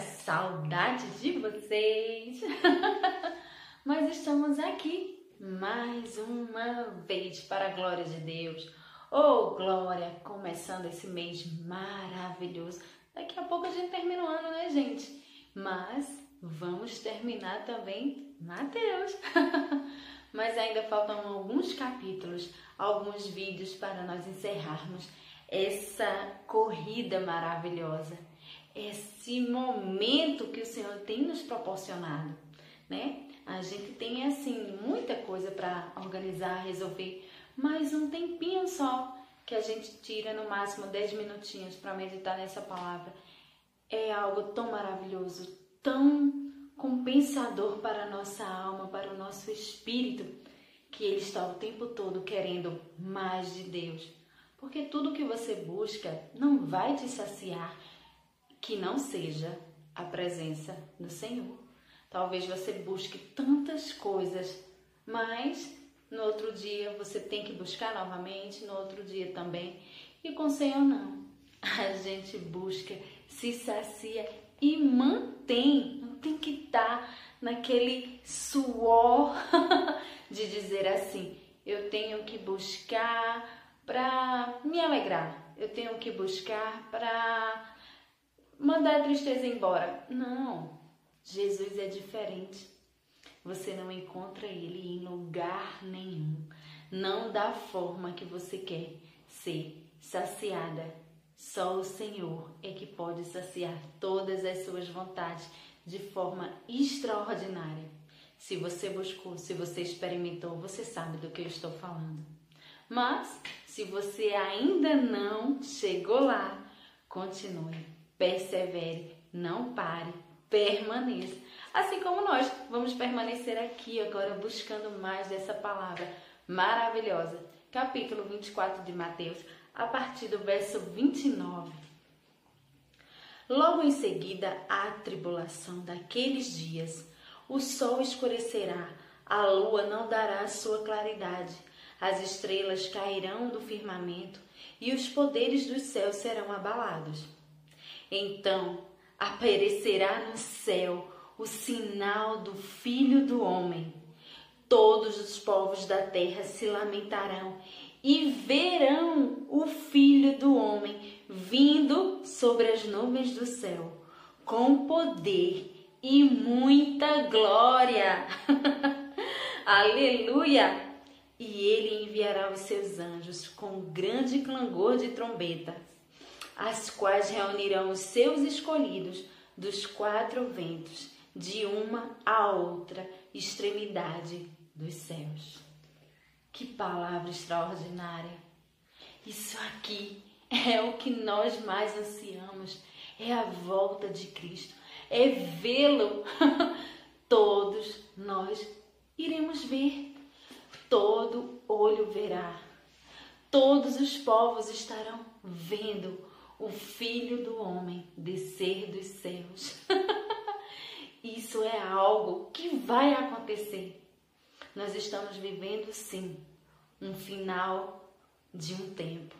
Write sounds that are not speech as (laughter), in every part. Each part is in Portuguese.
Saudade de vocês! (laughs) Mas estamos aqui mais uma vez para a glória de Deus. Oh, glória! Começando esse mês maravilhoso. Daqui a pouco a gente termina o ano, né, gente? Mas vamos terminar também Mateus. (laughs) Mas ainda faltam alguns capítulos, alguns vídeos para nós encerrarmos essa corrida maravilhosa, esse momento que o Senhor tem nos proporcionado, né? A gente tem assim muita coisa para organizar, resolver, mas um tempinho só que a gente tira no máximo 10 minutinhos para meditar nessa palavra é algo tão maravilhoso, tão compensador para a nossa alma, para o nosso espírito, que ele está o tempo todo querendo mais de Deus porque tudo que você busca não vai te saciar que não seja a presença do Senhor. Talvez você busque tantas coisas, mas no outro dia você tem que buscar novamente, no outro dia também. E com o Senhor não. (laughs) A gente busca, se sacia e mantém. Não tem que estar naquele suor (laughs) de dizer assim: eu tenho que buscar para me alegrar. Eu tenho que buscar para mandar a tristeza embora. Não, Jesus é diferente. Você não encontra ele em lugar nenhum. Não da forma que você quer ser saciada. Só o Senhor é que pode saciar todas as suas vontades de forma extraordinária. Se você buscou, se você experimentou, você sabe do que eu estou falando. Mas se você ainda não chegou lá, continue, persevere, não pare, permaneça. Assim como nós vamos permanecer aqui agora buscando mais dessa palavra maravilhosa. Capítulo 24 de Mateus, a partir do verso 29. Logo em seguida, a tribulação daqueles dias, o sol escurecerá, a lua não dará sua claridade as estrelas cairão do firmamento e os poderes dos céus serão abalados. Então aparecerá no céu o sinal do Filho do Homem. Todos os povos da terra se lamentarão e verão o Filho do Homem vindo sobre as nuvens do céu, com poder e muita glória. (laughs) Aleluia! e ele enviará os seus anjos com grande clangor de trombeta, as quais reunirão os seus escolhidos dos quatro ventos, de uma a outra extremidade dos céus. Que palavra extraordinária! Isso aqui é o que nós mais ansiamos, é a volta de Cristo, é vê-lo. (laughs) Todos nós iremos ver todo olho verá, todos os povos estarão vendo o Filho do Homem descer dos céus. (laughs) Isso é algo que vai acontecer. Nós estamos vivendo, sim, um final de um tempo.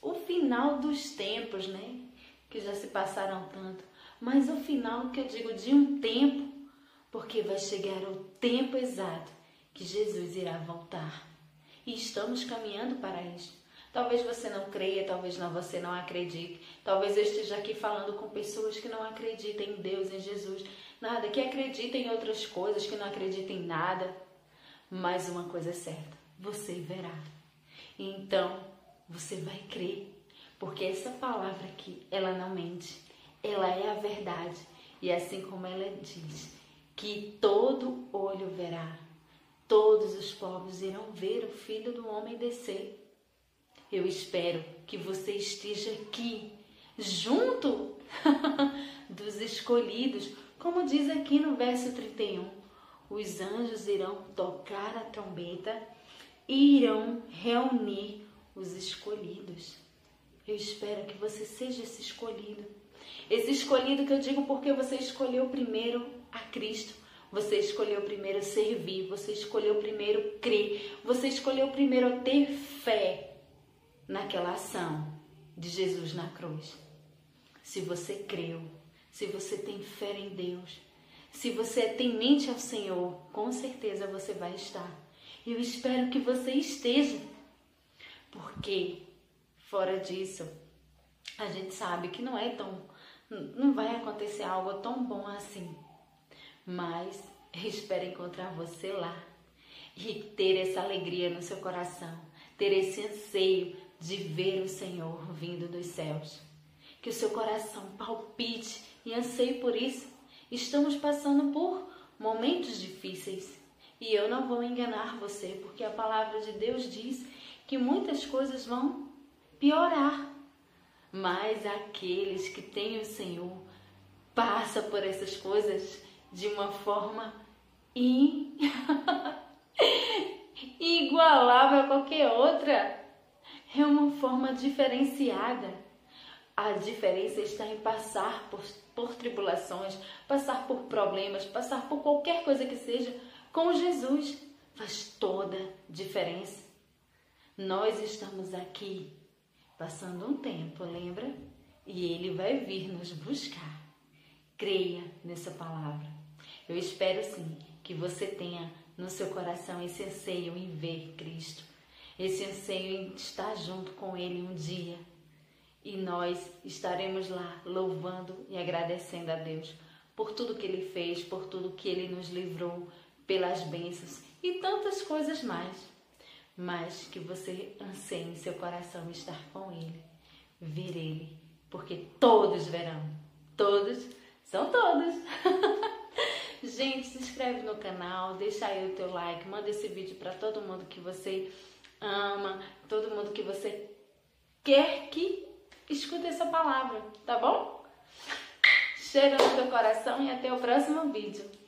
o final dos tempos, né? Que já se passaram tanto. Mas o final que eu digo de um tempo, porque vai chegar o tempo exato que Jesus irá voltar. E estamos caminhando para isso. Talvez você não creia, talvez não, você não acredite. Talvez eu esteja aqui falando com pessoas que não acreditam em Deus, em Jesus, nada, que acreditam em outras coisas, que não acreditam em nada. Mas uma coisa é certa, você verá. Então, você vai crer, porque essa palavra aqui, ela não mente, ela é a verdade. E assim como ela diz, que todo olho verá, todos os povos irão ver o Filho do Homem descer. Eu espero que você esteja aqui, junto (laughs) dos escolhidos, como diz aqui no verso 31. Os anjos irão tocar a trombeta e irão reunir os escolhidos. Eu espero que você seja esse escolhido. Esse escolhido que eu digo porque você escolheu primeiro a Cristo. Você escolheu primeiro servir, você escolheu primeiro crer, você escolheu primeiro ter fé naquela ação de Jesus na cruz. Se você creu, se você tem fé em Deus, se você tem mente ao Senhor, com certeza você vai estar. Eu espero que você esteja, porque fora disso, a gente sabe que não é tão, não vai acontecer algo tão bom assim. Mas espero encontrar você lá e ter essa alegria no seu coração, ter esse anseio de ver o Senhor vindo dos céus. Que o seu coração palpite e anseie por isso. Estamos passando por momentos difíceis e eu não vou enganar você, porque a palavra de Deus diz que muitas coisas vão piorar. Mas aqueles que têm o Senhor passa por essas coisas de uma forma in... (laughs) igualável a qualquer outra. É uma forma diferenciada. A diferença está em passar por, por tribulações, passar por problemas, passar por qualquer coisa que seja com Jesus. Faz toda diferença. Nós estamos aqui passando um tempo, lembra? E Ele vai vir nos buscar. Creia nessa palavra. Eu espero sim que você tenha no seu coração esse anseio em ver Cristo, esse anseio em estar junto com Ele um dia. E nós estaremos lá louvando e agradecendo a Deus por tudo que Ele fez, por tudo que Ele nos livrou, pelas bênçãos e tantas coisas mais. Mas que você anseie em seu coração estar com Ele, ver Ele, porque todos verão, todos são todos. (laughs) Gente, se inscreve no canal, deixa aí o teu like, manda esse vídeo para todo mundo que você ama, todo mundo que você quer que escute essa palavra, tá bom? (laughs) Cheiro no teu coração e até o próximo vídeo.